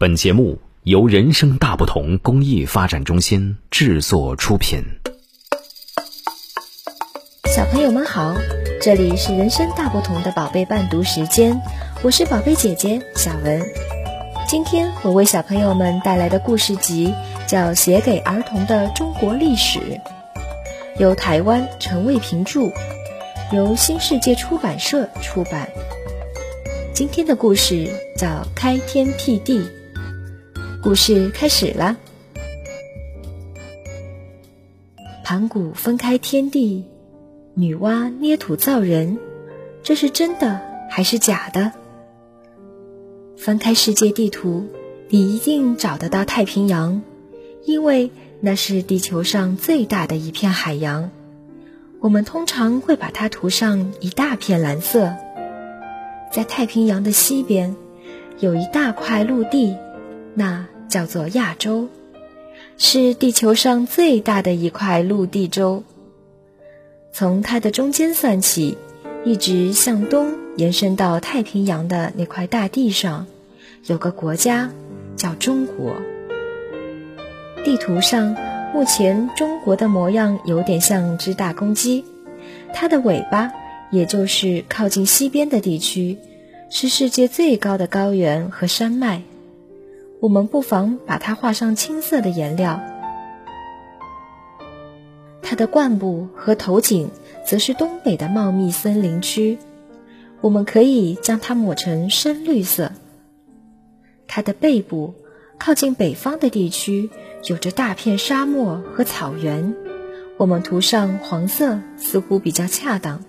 本节目由人生大不同公益发展中心制作出品。小朋友们好，这里是人生大不同的宝贝伴读时间，我是宝贝姐姐小文。今天我为小朋友们带来的故事集叫《写给儿童的中国历史》，由台湾陈卫平著，由新世界出版社出版。今天的故事叫《开天辟地》。故事开始了。盘古分开天地，女娲捏土造人，这是真的还是假的？翻开世界地图，你一定找得到太平洋，因为那是地球上最大的一片海洋。我们通常会把它涂上一大片蓝色。在太平洋的西边，有一大块陆地。那叫做亚洲，是地球上最大的一块陆地洲。从它的中间算起，一直向东延伸到太平洋的那块大地上，有个国家叫中国。地图上，目前中国的模样有点像只大公鸡，它的尾巴，也就是靠近西边的地区，是世界最高的高原和山脉。我们不妨把它画上青色的颜料，它的冠部和头颈则是东北的茂密森林区，我们可以将它抹成深绿色。它的背部靠近北方的地区有着大片沙漠和草原，我们涂上黄色似乎比较恰当。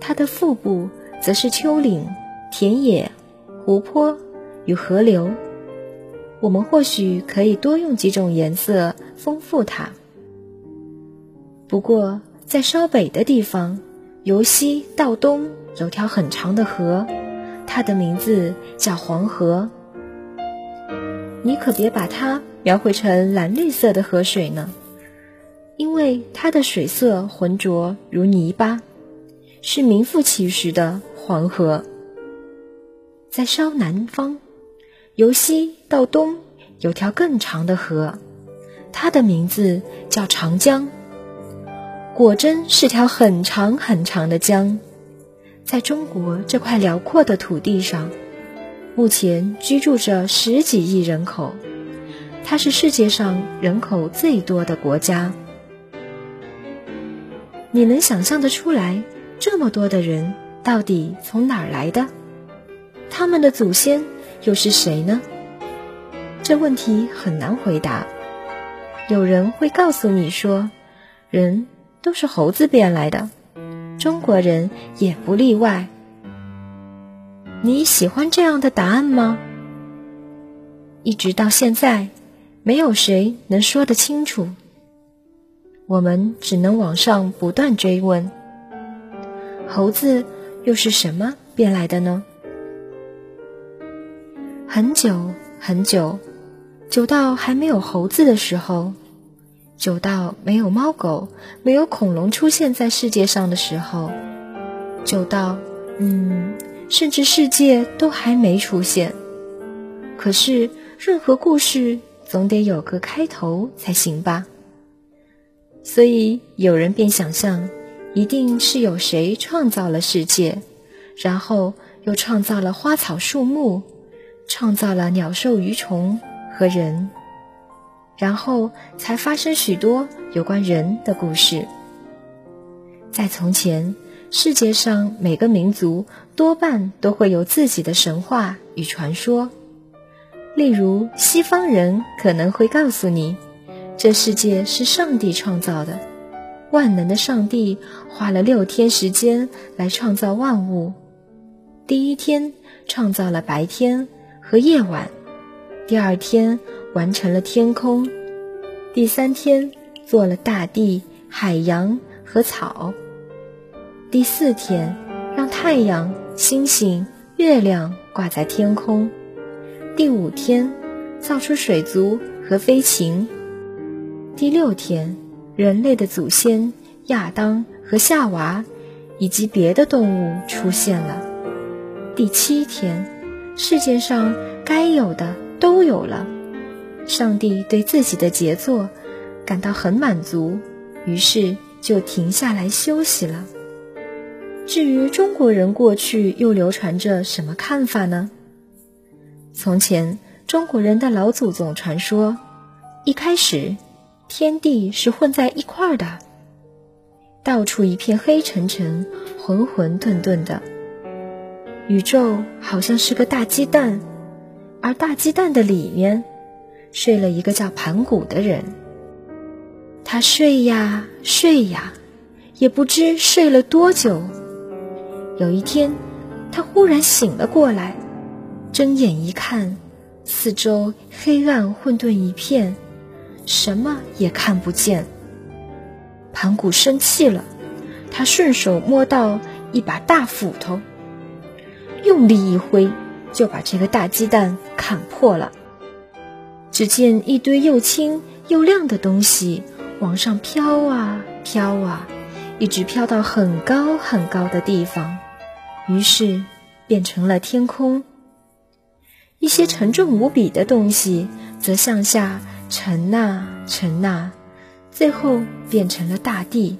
它的腹部则是丘陵、田野、湖泊与河流。我们或许可以多用几种颜色丰富它。不过，在稍北的地方，由西到东有条很长的河，它的名字叫黄河。你可别把它描绘成蓝绿色的河水呢，因为它的水色浑浊如泥巴，是名副其实的黄河。在稍南方。由西到东有条更长的河，它的名字叫长江。果真是条很长很长的江。在中国这块辽阔的土地上，目前居住着十几亿人口，它是世界上人口最多的国家。你能想象得出来，这么多的人到底从哪儿来的？他们的祖先？又是谁呢？这问题很难回答。有人会告诉你说，人都是猴子变来的，中国人也不例外。你喜欢这样的答案吗？一直到现在，没有谁能说得清楚。我们只能往上不断追问：猴子又是什么变来的呢？很久很久，久到还没有猴子的时候，久到没有猫狗、没有恐龙出现在世界上的时候，久到嗯，甚至世界都还没出现。可是，任何故事总得有个开头才行吧？所以，有人便想象，一定是有谁创造了世界，然后又创造了花草树木。创造了鸟兽鱼虫和人，然后才发生许多有关人的故事。在从前，世界上每个民族多半都会有自己的神话与传说。例如，西方人可能会告诉你，这世界是上帝创造的，万能的上帝花了六天时间来创造万物。第一天创造了白天。和夜晚，第二天完成了天空，第三天做了大地、海洋和草，第四天让太阳、星星、月亮挂在天空，第五天造出水族和飞禽，第六天人类的祖先亚当和夏娃以及别的动物出现了，第七天。世界上该有的都有了。上帝对自己的杰作感到很满足，于是就停下来休息了。至于中国人过去又流传着什么看法呢？从前中国人的老祖宗传说，一开始天地是混在一块儿的，到处一片黑沉沉、混混沌沌的，宇宙好像是个大鸡蛋，而大鸡蛋的里面睡了一个叫盘古的人。他睡呀睡呀，也不知睡了多久。有一天，他忽然醒了过来，睁眼一看，四周黑暗混沌一片，什么也看不见。盘古生气了，他顺手摸到一把大斧头，用力一挥，就把这个大鸡蛋砍破了。只见一堆又轻又亮的东西往上飘啊飘啊，一直飘到很高很高的地方。于是，变成了天空。一些沉重无比的东西则向下沉呐沉呐，最后变成了大地。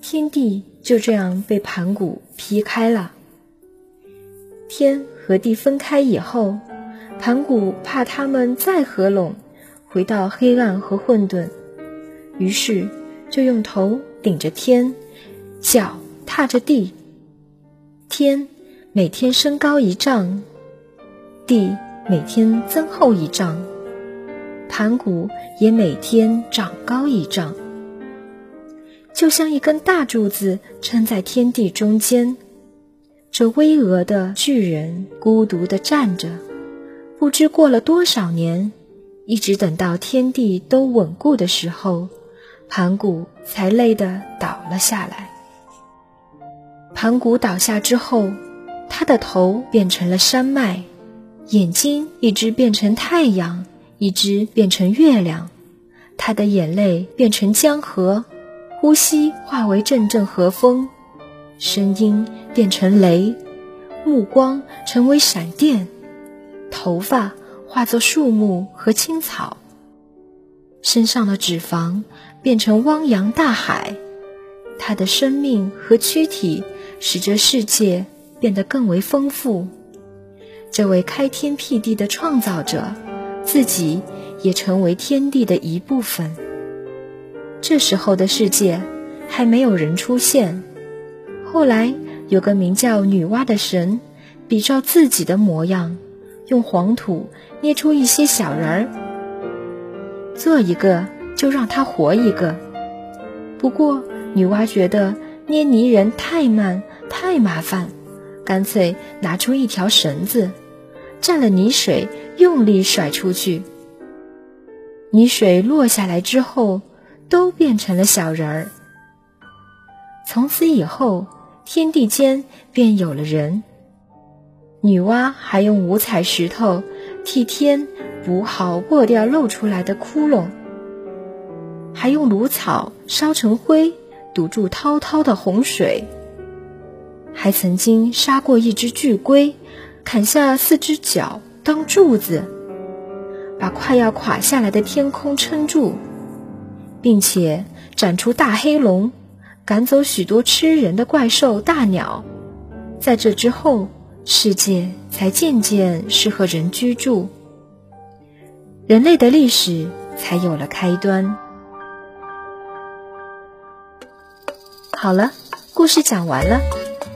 天地就这样被盘古劈开了。天和地分开以后，盘古怕他们再合拢，回到黑暗和混沌，于是就用头顶着天，脚踏着地。天每天升高一丈，地每天增厚一丈，盘古也每天长高一丈，就像一根大柱子撑在天地中间。这巍峨的巨人孤独地站着，不知过了多少年，一直等到天地都稳固的时候，盘古才累得倒了下来。盘古倒下之后，他的头变成了山脉，眼睛一只变成太阳，一只变成月亮，他的眼泪变成江河，呼吸化为阵阵和风，声音变成雷，目光成为闪电，头发化作树木和青草，身上的脂肪变成汪洋大海，他的生命和躯体。使这世界变得更为丰富。这位开天辟地的创造者，自己也成为天地的一部分。这时候的世界还没有人出现。后来有个名叫女娲的神，比照自己的模样，用黄土捏出一些小人儿，做一个就让他活一个。不过女娲觉得捏泥人太慢。太麻烦，干脆拿出一条绳子，蘸了泥水，用力甩出去。泥水落下来之后，都变成了小人儿。从此以后，天地间便有了人。女娲还用五彩石头替天补好破掉露出来的窟窿，还用芦草烧成灰堵住滔滔的洪水。还曾经杀过一只巨龟，砍下四只脚当柱子，把快要垮下来的天空撑住，并且斩出大黑龙，赶走许多吃人的怪兽大鸟。在这之后，世界才渐渐适合人居住，人类的历史才有了开端。好了，故事讲完了。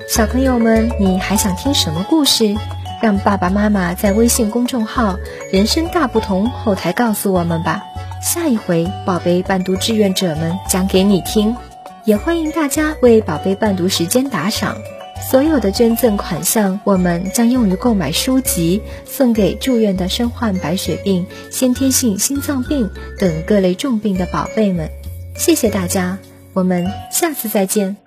小朋友们，你还想听什么故事？让爸爸妈妈在微信公众号“人生大不同”后台告诉我们吧。下一回，宝贝伴读志愿者们讲给你听。也欢迎大家为宝贝伴读时间打赏，所有的捐赠款项我们将用于购买书籍，送给住院的身患白血病、先天性心脏病等各类重病的宝贝们。谢谢大家，我们下次再见。